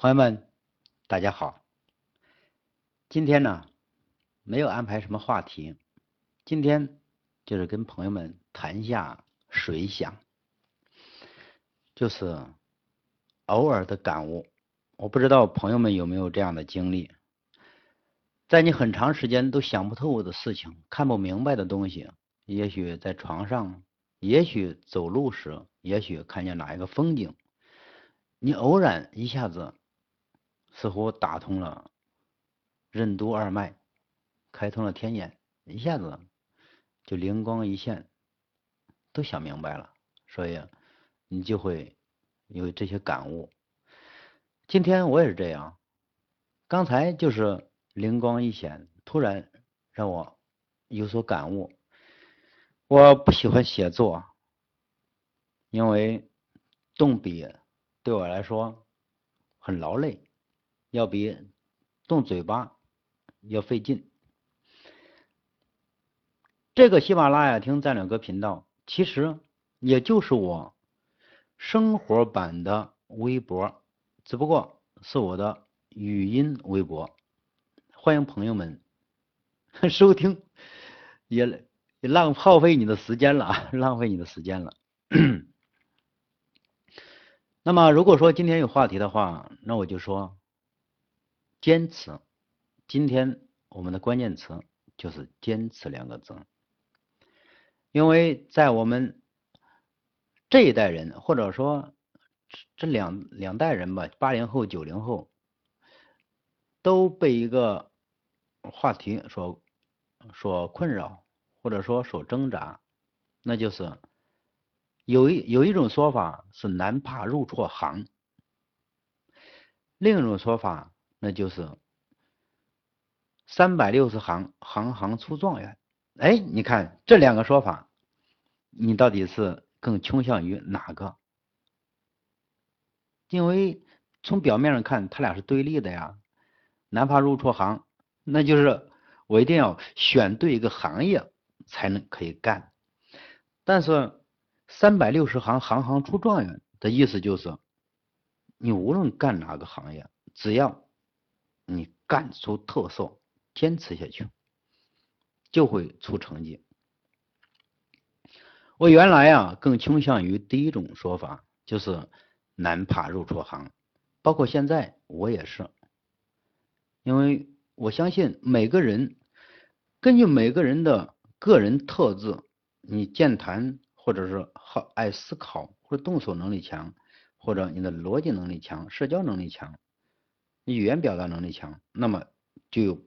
朋友们，大家好。今天呢，没有安排什么话题，今天就是跟朋友们谈一下水想，就是偶尔的感悟。我不知道朋友们有没有这样的经历，在你很长时间都想不透的事情、看不明白的东西，也许在床上，也许走路时，也许看见哪一个风景，你偶然一下子。似乎打通了任督二脉，开通了天眼，一下子就灵光一现，都想明白了，所以你就会有这些感悟。今天我也是这样，刚才就是灵光一现，突然让我有所感悟。我不喜欢写作，因为动笔对我来说很劳累。要比动嘴巴要费劲。这个喜马拉雅听赞两个频道，其实也就是我生活版的微博，只不过是我的语音微博。欢迎朋友们 收听，也浪耗费你的时间了，浪费你的时间了。那么，如果说今天有话题的话，那我就说。坚持，今天我们的关键词就是“坚持”两个字，因为在我们这一代人，或者说这两两代人吧，八零后、九零后，都被一个话题所所困扰，或者说所挣扎，那就是有一有一种说法是“男怕入错行”，另一种说法。那就是三百六十行，行行出状元。哎，你看这两个说法，你到底是更倾向于哪个？因为从表面上看，他俩是对立的呀。哪怕入错行，那就是我一定要选对一个行业才能可以干。但是三百六十行，行行出状元的意思就是，你无论干哪个行业，只要你干出特色，坚持下去，就会出成绩。我原来啊更倾向于第一种说法，就是难怕入错行。包括现在我也是，因为我相信每个人根据每个人的个人特质，你健谈或者是好爱思考或者动手能力强，或者你的逻辑能力强，社交能力强。语言表达能力强，那么就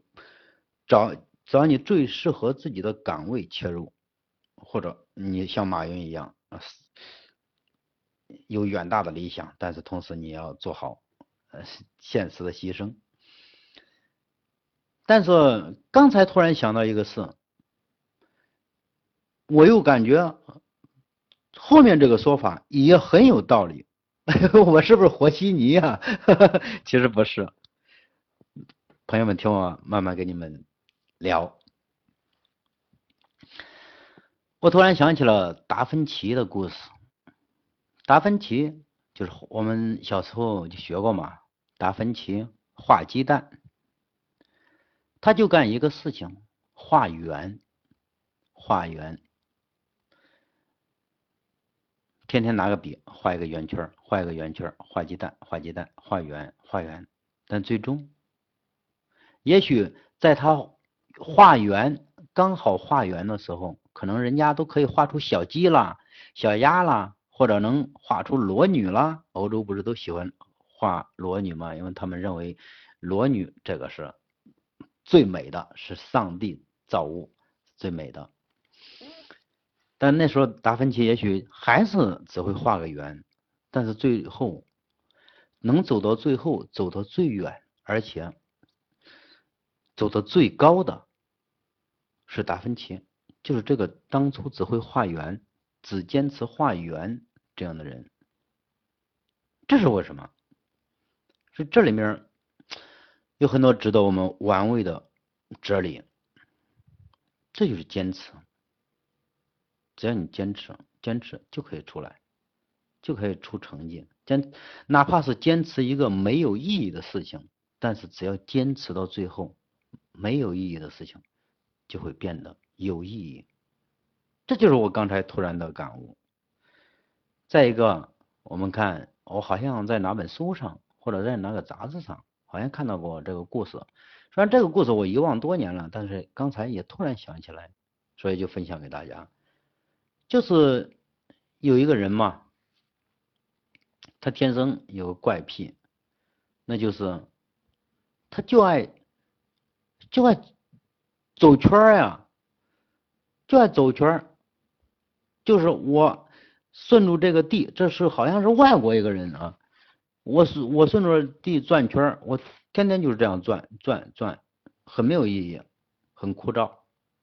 找找你最适合自己的岗位切入，或者你像马云一样啊，有远大的理想，但是同时你要做好呃现实的牺牲。但是刚才突然想到一个事，我又感觉后面这个说法也很有道理。我是不是和稀泥呀？其实不是，朋友们听我慢慢跟你们聊。我突然想起了达芬奇的故事。达芬奇就是我们小时候就学过嘛，达芬奇画鸡蛋，他就干一个事情，画圆，画圆。天天拿个笔画一个圆圈，画一个圆圈，画鸡蛋，画鸡蛋，画圆，画圆。但最终，也许在他画圆刚好画圆的时候，可能人家都可以画出小鸡啦、小鸭啦，或者能画出裸女啦。欧洲不是都喜欢画裸女吗？因为他们认为裸女这个是最美的，是上帝造物最美的。但那时候达芬奇也许还是只会画个圆，但是最后能走到最后，走到最远，而且走到最高的是达芬奇，就是这个当初只会画圆，只坚持画圆这样的人。这是为什么？所以这里面有很多值得我们玩味的哲理，这就是坚持。只要你坚持，坚持就可以出来。就可以出成绩。坚哪怕是坚持一个没有意义的事情，但是只要坚持到最后，没有意义的事情就会变得有意义。这就是我刚才突然的感悟。再一个，我们看，我好像在哪本书上，或者在哪个杂志上，好像看到过这个故事。虽然这个故事我遗忘多年了，但是刚才也突然想起来，所以就分享给大家。就是有一个人嘛，他天生有个怪癖，那就是他就爱就爱走圈呀，就爱走圈。就是我顺着这个地，这是好像是外国一个人啊，我是我顺着地转圈，我。天天就是这样转转转，很没有意义，很枯燥。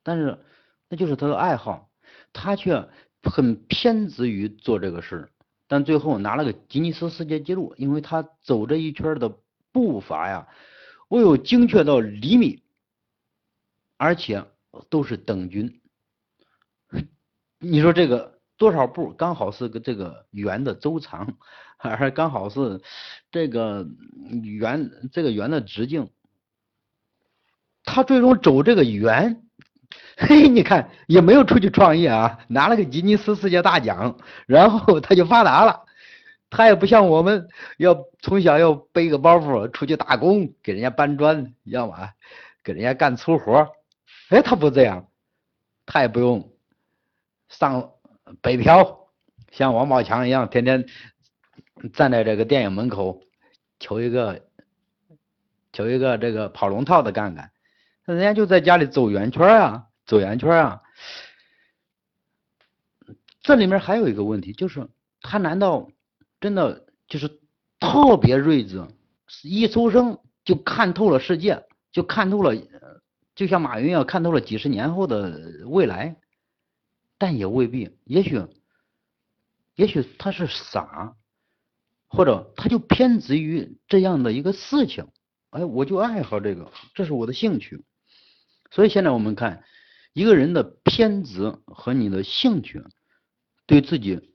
但是那就是他的爱好，他却很偏执于做这个事。但最后拿了个吉尼斯世界纪录，因为他走这一圈的步伐呀，我有精确到厘米，而且都是等均。你说这个多少步刚好是个这个圆的周长？还刚好是这个圆，这个圆的直径，他最终走这个圆，嘿，你看也没有出去创业啊，拿了个吉尼斯世界大奖，然后他就发达了。他也不像我们要从小要背个包袱出去打工，给人家搬砖，要么给人家干粗活，哎，他不这样，他也不用上北漂，像王宝强一样天天。站在这个电影门口，求一个，求一个这个跑龙套的干干，人家就在家里走圆圈啊，走圆圈啊。这里面还有一个问题，就是他难道真的就是特别睿智，一出生就看透了世界，就看透了，就像马云一样看透了几十年后的未来？但也未必，也许，也许他是傻。或者他就偏执于这样的一个事情，哎，我就爱好这个，这是我的兴趣。所以现在我们看一个人的偏执和你的兴趣，对自己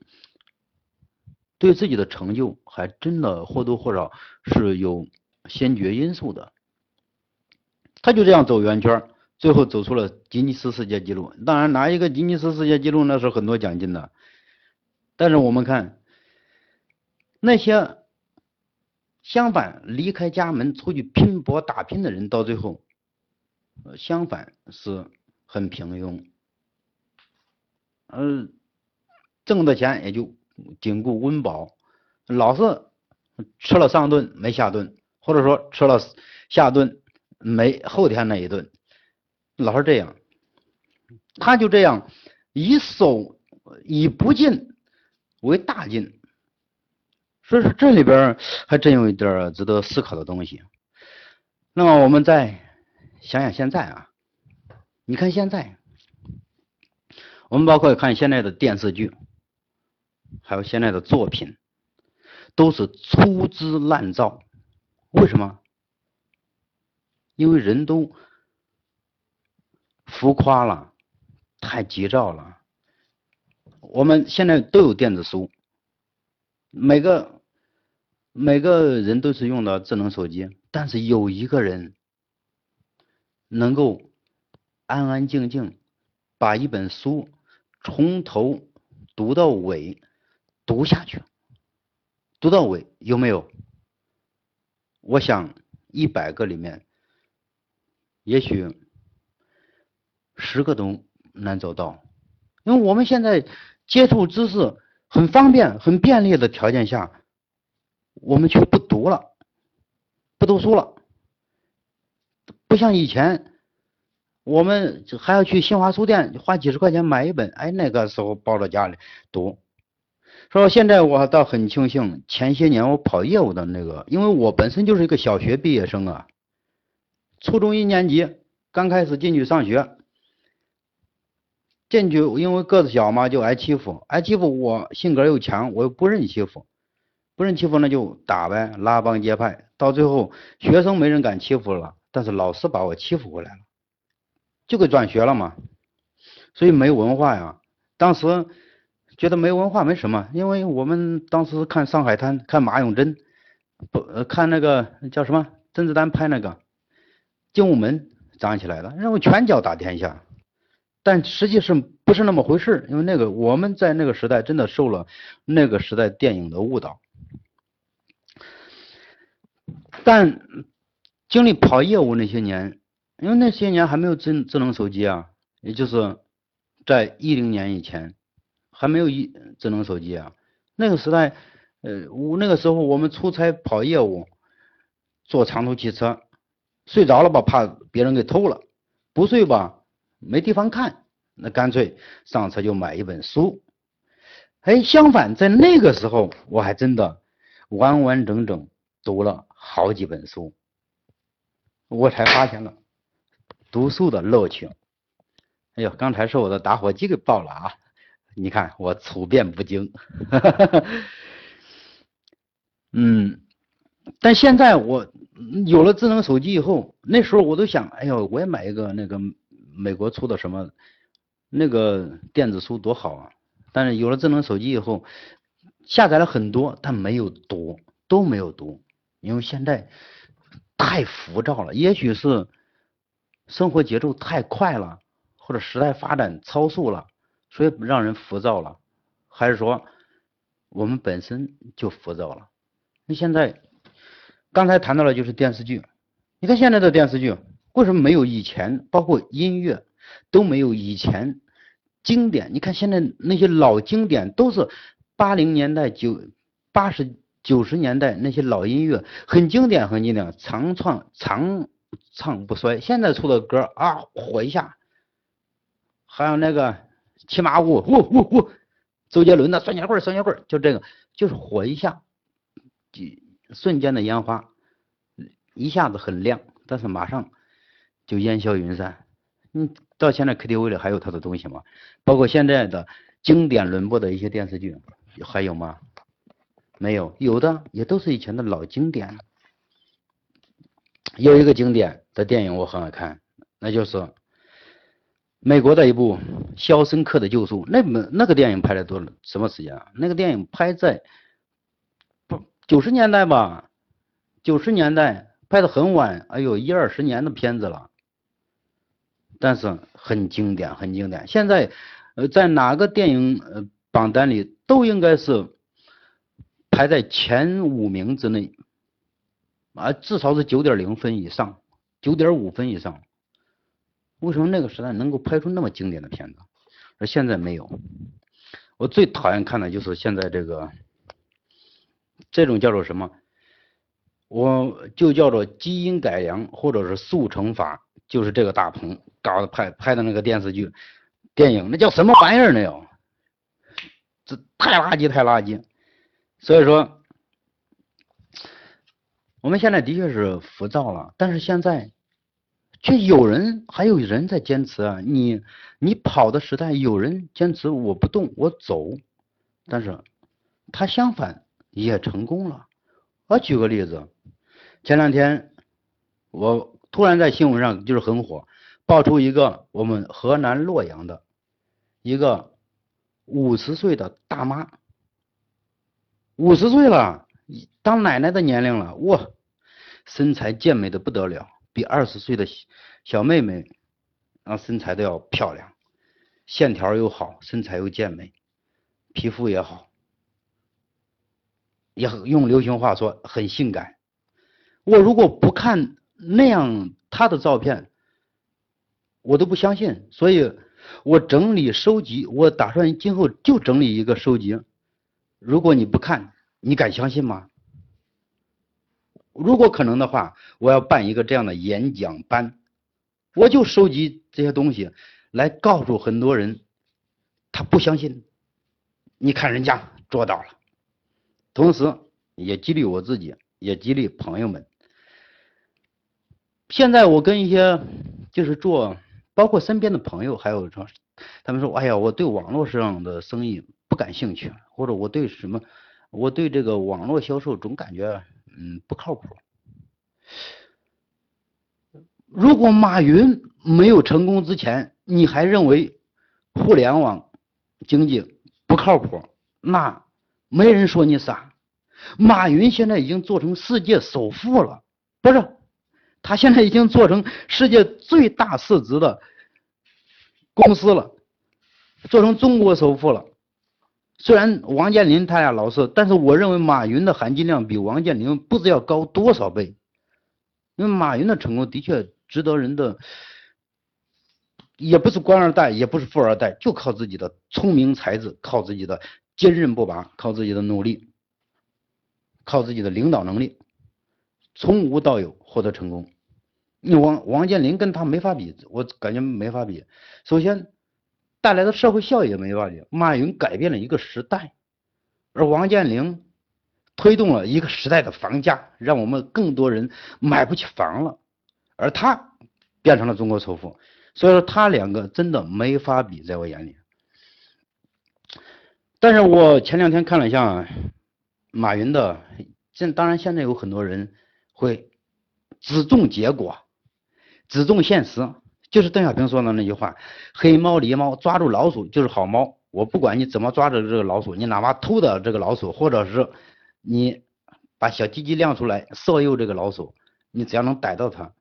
对自己的成就还真的或多或少是有先决因素的。他就这样走圆圈，最后走出了吉尼斯世界纪录。当然拿一个吉尼斯世界纪录那是很多奖金的，但是我们看。那些相反离开家门出去拼搏打拼的人，到最后，相反是很平庸，呃，挣的钱也就仅顾温饱，老是吃了上顿没下顿，或者说吃了下顿没后天那一顿，老是这样，他就这样以守以不进为大进。所以说这里边还真有一点值得思考的东西。那么我们再想想现在啊，你看现在，我们包括看现在的电视剧，还有现在的作品，都是粗制滥造。为什么？因为人都浮夸了，太急躁了。我们现在都有电子书。每个每个人都是用的智能手机，但是有一个人能够安安静静把一本书从头读到尾读下去，读到尾有没有？我想一百个里面，也许十个都难找到，因为我们现在接触知识。很方便、很便利的条件下，我们却不读了，不读书了。不像以前，我们还要去新华书店花几十块钱买一本，哎，那个时候抱到家里读。说现在我倒很庆幸，前些年我跑业务的那个，因为我本身就是一个小学毕业生啊，初中一年级刚开始进去上学。进去，因为个子小嘛，就挨欺负。挨欺负，我性格又强，我又不认欺负，不认欺负那就打呗，拉帮结派。到最后，学生没人敢欺负了，但是老师把我欺负回来了，就给转学了嘛。所以没文化呀。当时觉得没文化没什么，因为我们当时看《上海滩》，看马永贞，不呃看那个叫什么甄子丹拍那个《精武门》长起来的，认为拳脚打天下，但实际是不是那么回事？因为那个我们在那个时代真的受了那个时代电影的误导，但经历跑业务那些年，因为那些年还没有智智能手机啊，也就是在一零年以前。还没有一智能手机啊，那个时代，呃，我那个时候我们出差跑业务，坐长途汽车，睡着了吧，怕别人给偷了；不睡吧，没地方看，那干脆上车就买一本书。哎，相反，在那个时候，我还真的完完整整读了好几本书，我才发现了读书的乐趣。哎呦，刚才是我的打火机给爆了啊！你看我处变不惊，嗯，但现在我有了智能手机以后，那时候我都想，哎呦，我也买一个那个美国出的什么那个电子书多好啊！但是有了智能手机以后，下载了很多，但没有读，都没有读，因为现在太浮躁了。也许是生活节奏太快了，或者时代发展超速了。所以让人浮躁了，还是说我们本身就浮躁了？那现在刚才谈到了就是电视剧，你看现在的电视剧为什么没有以前？包括音乐都没有以前经典。你看现在那些老经典都是八零年代九八十九十年代那些老音乐，很经典很经典，长唱长唱不衰。现在出的歌啊火一下，还有那个。骑马舞，呜呜呜，周杰伦的双截棍，双截棍，就这个，就是火一下，瞬间的烟花，一下子很亮，但是马上就烟消云散。嗯，到现在 KTV 里还有他的东西吗？包括现在的经典轮播的一些电视剧，还有吗？没有，有的也都是以前的老经典。有一个经典的电影我很爱看，那就是。美国的一部《肖申克的救赎》，那本那个电影拍了多什么时间啊？那个电影拍在不九十年代吧？九十年代拍的很晚，哎呦，一二十年的片子了，但是很经典，很经典。现在呃，在哪个电影呃榜单里都应该是排在前五名之内，啊，至少是九点零分以上，九点五分以上。为什么那个时代能够拍出那么经典的片子，而现在没有？我最讨厌看的就是现在这个，这种叫做什么？我就叫做基因改良或者是速成法，就是这个大鹏搞的拍拍的那个电视剧、电影，那叫什么玩意儿呢？哟，这太垃圾，太垃圾。所以说，我们现在的确是浮躁了，但是现在。却有人还有人在坚持啊！你你跑的时代有人坚持我不动我走，但是他相反也成功了。我举个例子，前两天我突然在新闻上就是很火，爆出一个我们河南洛阳的一个五十岁的大妈，五十岁了，当奶奶的年龄了，哇，身材健美的不得了。比二十岁的小妹妹，啊，身材都要漂亮，线条又好，身材又健美，皮肤也好，也用流行话说很性感。我如果不看那样她的照片，我都不相信。所以我整理收集，我打算今后就整理一个收集。如果你不看，你敢相信吗？如果可能的话，我要办一个这样的演讲班，我就收集这些东西来告诉很多人，他不相信，你看人家做到了，同时也激励我自己，也激励朋友们。现在我跟一些就是做，包括身边的朋友，还有说，他们说，哎呀，我对网络上的生意不感兴趣，或者我对什么，我对这个网络销售总感觉。嗯，不靠谱。如果马云没有成功之前，你还认为互联网经济不靠谱，那没人说你傻。马云现在已经做成世界首富了，不是？他现在已经做成世界最大市值的公司了，做成中国首富了。虽然王健林他俩老是，但是我认为马云的含金量比王健林不知要高多少倍。因为马云的成功的确值得人的，也不是官二代，也不是富二代，就靠自己的聪明才智，靠自己的坚韧不拔，靠自己的努力，靠自己的领导能力，从无到有获得成功。你王王健林跟他没法比，我感觉没法比。首先带来的社会效益也没法比。马云改变了一个时代，而王健林。推动了一个时代的房价，让我们更多人买不起房了，而他变成了中国首富，所以说他两个真的没法比，在我眼里。但是我前两天看了一下马云的，现当然现在有很多人会只重结果，只重现实，就是邓小平说的那句话：“黑猫狸猫，抓住老鼠就是好猫。”我不管你怎么抓着这个老鼠，你哪怕偷的这个老鼠，或者是。你把小鸡鸡亮出来，色诱这个老鼠，你只要能逮到它，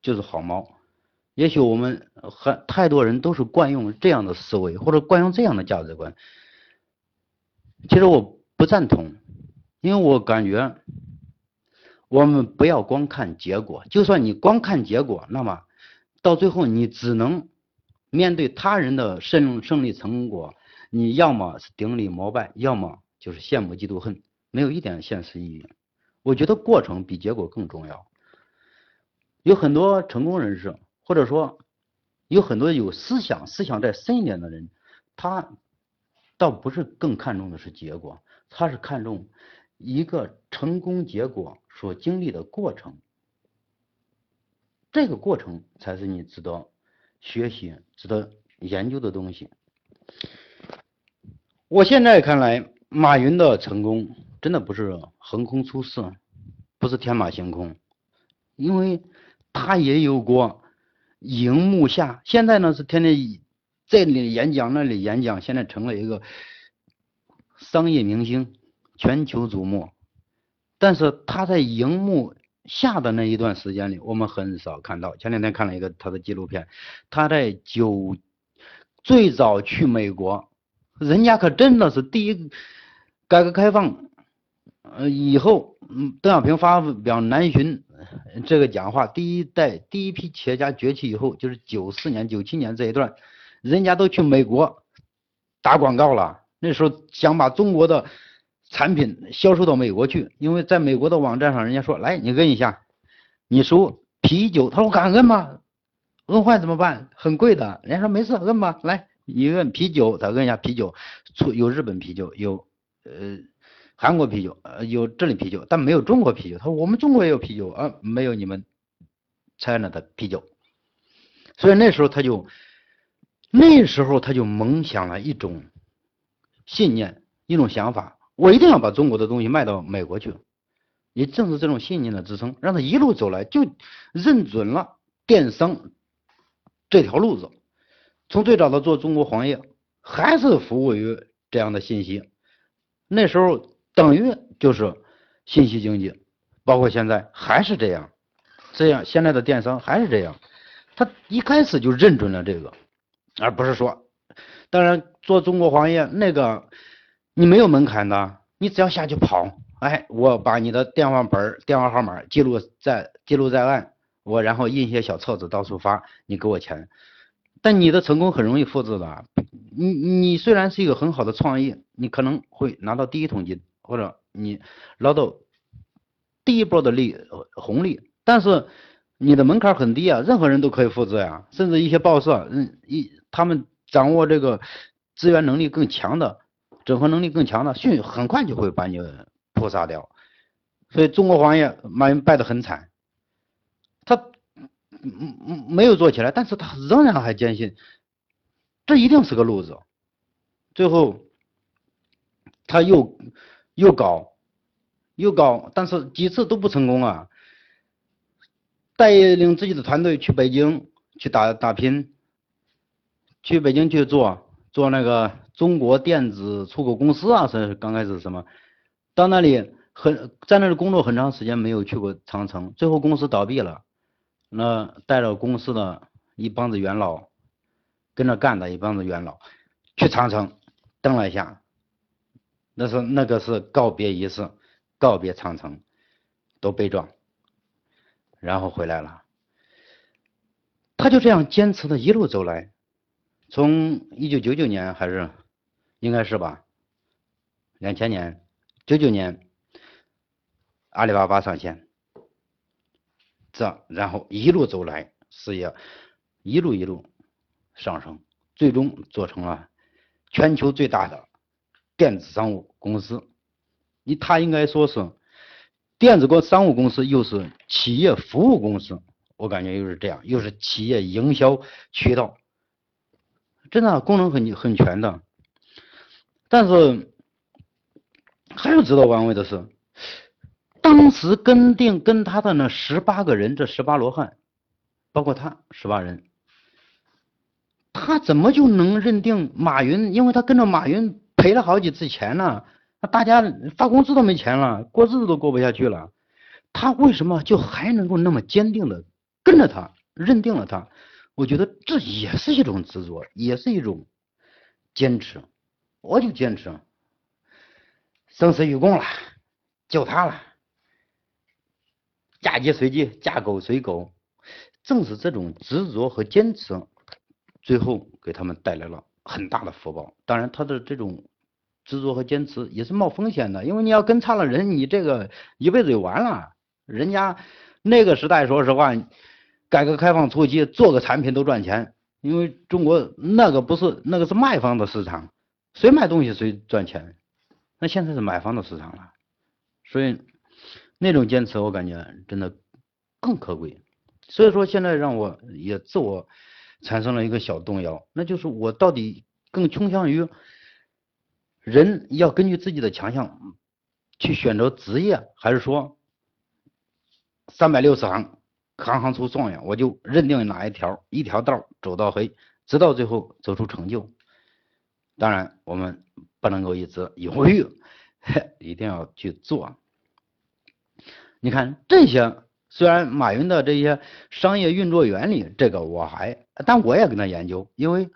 就是好猫。也许我们很太多人都是惯用这样的思维，或者惯用这样的价值观。其实我不赞同，因为我感觉我们不要光看结果，就算你光看结果，那么 到最后你只能面对他人的胜胜利成果，你要么是顶礼膜拜，要么就是羡慕嫉妒恨。没有一点现实意义，我觉得过程比结果更重要。有很多成功人士，或者说有很多有思想、思想再深一点的人，他倒不是更看重的是结果，他是看重一个成功结果所经历的过程，这个过程才是你值得学习、值得研究的东西。我现在看来，马云的成功。真的不是横空出世，不是天马行空，因为他也有过荧幕下，现在呢是天天这里演讲那里演讲，现在成了一个商业明星，全球瞩目。但是他在荧幕下的那一段时间里，我们很少看到。前两天看了一个他的纪录片，他在九最早去美国，人家可真的是第一改革开放。呃，以后，嗯，邓小平发表南巡这个讲话，第一代第一批企业家崛起以后，就是九四年、九七年这一段，人家都去美国打广告了。那时候想把中国的产品销售到美国去，因为在美国的网站上，人家说，来，你摁一下，你输啤酒，他说我敢摁吗？摁坏怎么办？很贵的。人家说没事，摁吧，来，你摁啤酒，他摁一下啤酒，出有日本啤酒，有呃。韩国啤酒，呃，有这里啤酒，但没有中国啤酒。他说我们中国也有啤酒啊，没有你们 China 的啤酒。所以那时候他就，那时候他就萌想了一种信念，一种想法，我一定要把中国的东西卖到美国去。也正是这种信念的支撑，让他一路走来就认准了电商这条路子。从最早的做中国黄页，还是服务于这样的信息。那时候。等于就是信息经济，包括现在还是这样，这样现在的电商还是这样，他一开始就认准了这个，而不是说，当然做中国黄页那个你没有门槛的，你只要下去跑，哎，我把你的电话本、电话号码记录在记录在案，我然后印些小册子到处发，你给我钱，但你的成功很容易复制的，你你虽然是一个很好的创意，你可能会拿到第一桶金。或者你捞到第一波的利红利，但是你的门槛很低啊，任何人都可以复制呀，甚至一些报社，嗯，一他们掌握这个资源能力更强的，整合能力更强的，迅很快就会把你扑杀掉。所以中国黄页马云败得很惨，他嗯嗯没有做起来，但是他仍然还坚信这一定是个路子，最后他又。又搞，又搞，但是几次都不成功啊！带领自己的团队去北京去打打拼，去北京去做做。那个中国电子出口公司啊，是刚开始什么，到那里很在那里工作很长时间，没有去过长城，最后公司倒闭了，那带着公司的一帮子元老，跟着干的一帮子元老，去长城登了一下，那是那个是告别仪式，告别长城，都悲壮，然后回来了。他就这样坚持的一路走来，从一九九九年还是应该是吧，两千年九九年，阿里巴巴上线，这然后一路走来，事业一路一路上升，最终做成了全球最大的电子商务公司。你他应该说是电子国商务公司，又是企业服务公司。我感觉又是这样，又是企业营销渠道，真的功能很很全的。但是还有值得玩味的是，当时跟定跟他的那十八个人，这十八罗汉，包括他十八人，他怎么就能认定马云？因为他跟着马云赔了好几次钱呢，那大家发工资都没钱了，过日子都过不下去了，他为什么就还能够那么坚定的？跟着他，认定了他，我觉得这也是一种执着，也是一种坚持。我就坚持，生死与共了，就他了，嫁鸡随鸡，嫁狗随狗。正是这种执着和坚持，最后给他们带来了很大的福报。当然，他的这种执着和坚持也是冒风险的，因为你要跟差了人，你这个一辈子就完了。人家那个时代，说实话。改革开放初期，做个产品都赚钱，因为中国那个不是那个是卖方的市场，谁卖东西谁赚钱。那现在是买方的市场了，所以那种坚持我感觉真的更可贵。所以说现在让我也自我产生了一个小动摇，那就是我到底更倾向于人要根据自己的强项去选择职业，还是说三百六十行？行行出状元，我就认定哪一条一条道走到黑，直到最后走出成就。当然，我们不能够一直犹豫，一定要去做。你看这些，虽然马云的这些商业运作原理，这个我还，但我也跟他研究，因为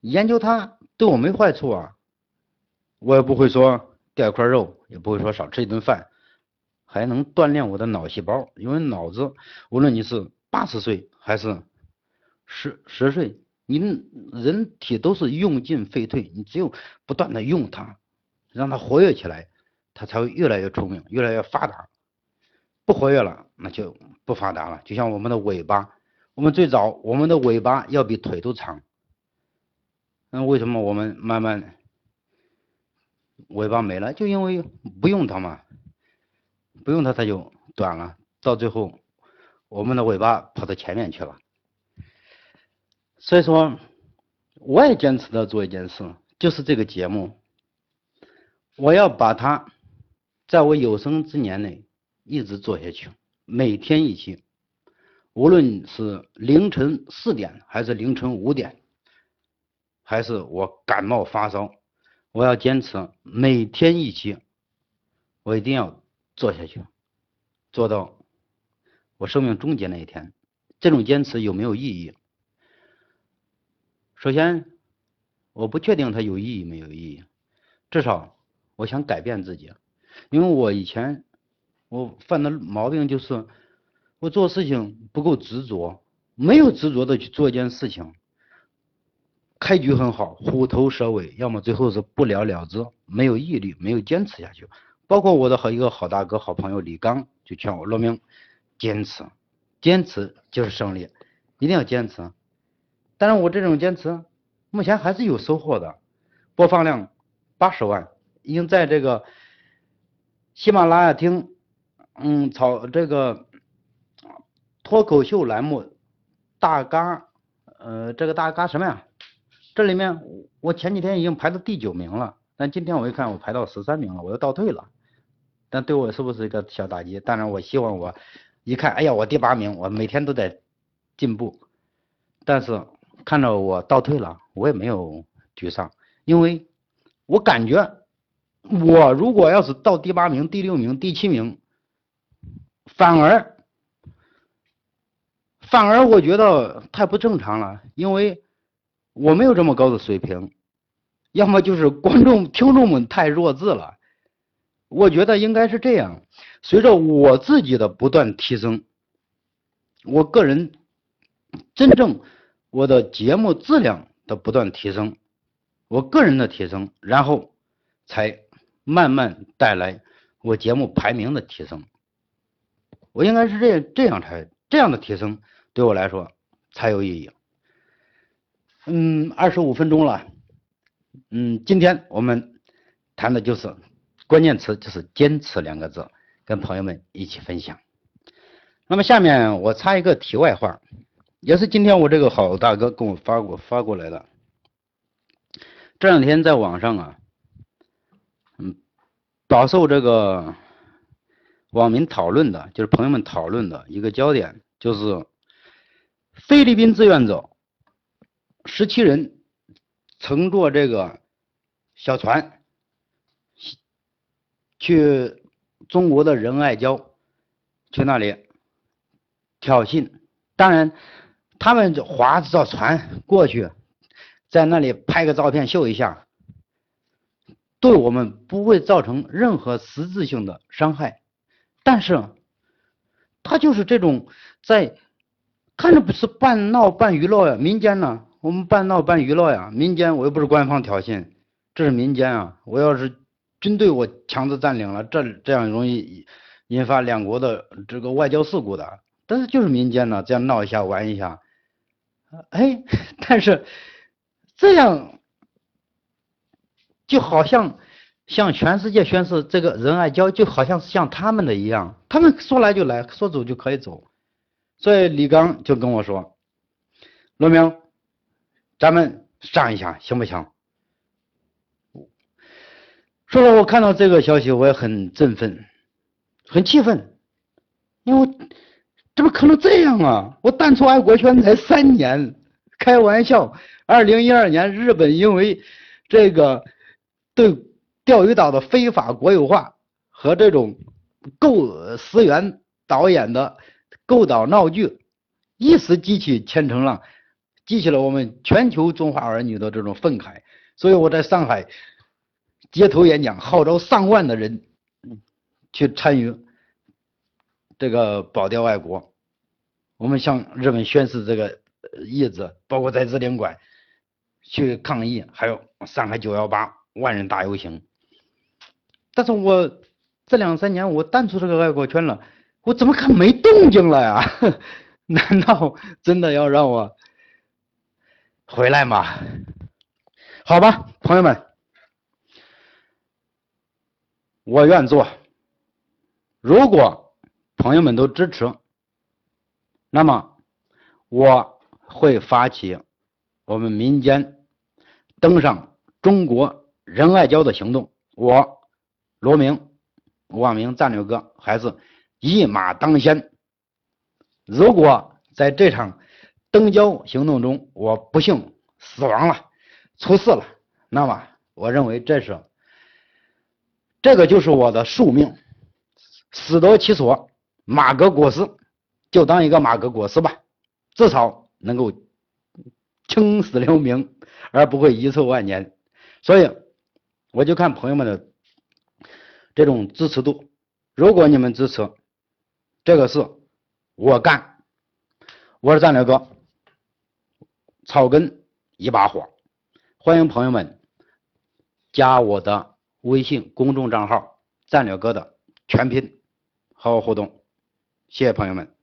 研究他对我没坏处啊。我也不会说掉一块肉，也不会说少吃一顿饭。还能锻炼我的脑细胞，因为脑子无论你是八十岁还是十十岁，你人体都是用进废退，你只有不断的用它，让它活跃起来，它才会越来越聪明，越来越发达。不活跃了，那就不发达了。就像我们的尾巴，我们最早我们的尾巴要比腿都长，那为什么我们慢慢尾巴没了？就因为不用它嘛。不用它，它就短了。到最后，我们的尾巴跑到前面去了。所以说，我也坚持的做一件事，就是这个节目，我要把它在我有生之年内一直做下去，每天一期，无论是凌晨四点，还是凌晨五点，还是我感冒发烧，我要坚持每天一期，我一定要。做下去，做到我生命终结那一天，这种坚持有没有意义？首先，我不确定它有意义没有意义，至少我想改变自己，因为我以前我犯的毛病就是我做事情不够执着，没有执着的去做一件事情，开局很好，虎头蛇尾，要么最后是不了了之，没有毅力，没有坚持下去。包括我的好一个好大哥、好朋友李刚就劝我罗明，坚持，坚持就是胜利，一定要坚持。但是我这种坚持，目前还是有收获的，播放量八十万，已经在这个喜马拉雅听，嗯，草这个脱口秀栏目大嘎，呃，这个大嘎什么呀？这里面我前几天已经排到第九名了，但今天我一看，我排到十三名了，我又倒退了。但对我是不是一个小打击？当然，我希望我一看，哎呀，我第八名，我每天都在进步。但是看到我倒退了，我也没有沮丧，因为我感觉我如果要是到第八名、第六名、第七名，反而反而我觉得太不正常了，因为我没有这么高的水平，要么就是观众、听众们太弱智了。我觉得应该是这样，随着我自己的不断提升，我个人真正我的节目质量的不断提升，我个人的提升，然后才慢慢带来我节目排名的提升。我应该是这这样才这样的提升对我来说才有意义。嗯，二十五分钟了，嗯，今天我们谈的就是。关键词就是“坚持”两个字，跟朋友们一起分享。那么下面我插一个题外话，也是今天我这个好大哥跟我发过发过来的。这两天在网上啊，嗯，饱受这个网民讨论的，就是朋友们讨论的一个焦点，就是菲律宾志愿者十七人乘坐这个小船。去中国的仁爱礁，去那里挑衅。当然，他们划着船过去，在那里拍个照片秀一下，对我们不会造成任何实质性的伤害。但是，他就是这种在看着不是半闹半娱乐呀，民间呢，我们半闹半娱乐呀，民间我又不是官方挑衅，这是民间啊，我要是。军队我强制占领了，这这样容易引发两国的这个外交事故的。但是就是民间呢，这样闹一下玩一下，哎，但是这样就好像向全世界宣示这个仁爱礁就好像是像他们的一样，他们说来就来，说走就可以走。所以李刚就跟我说：“罗明，咱们上一下行不行？”说实话，我看到这个消息，我也很振奋，很气愤，因为怎么可能这样啊？我淡出爱国圈才三年，开玩笑。二零一二年，日本因为这个对钓鱼岛的非法国有化和这种构思源导演的构岛闹剧，一时激起千层浪，激起了我们全球中华儿女的这种愤慨。所以我在上海。街头演讲，号召上万的人去参与这个保钓爱国。我们向日本宣示这个意志，包括在日领馆去抗议，还有上海九幺八万人大游行。但是我这两三年我淡出这个爱国圈了，我怎么看没动静了呀？难道真的要让我回来吗？好吧，朋友们。我愿做。如果朋友们都支持，那么我会发起我们民间登上中国仁爱礁的行动。我罗明，网名战略哥，还是一马当先。如果在这场登礁行动中我不幸死亡了、出事了，那么我认为这是。这个就是我的宿命，死得其所，马革裹尸，就当一个马革裹尸吧，至少能够青史留名，而不会遗臭万年。所以，我就看朋友们的这种支持度。如果你们支持，这个事我干，我是战略哥，草根一把火，欢迎朋友们加我的。微信公众账号“战略哥”的全拼，好好互动，谢谢朋友们。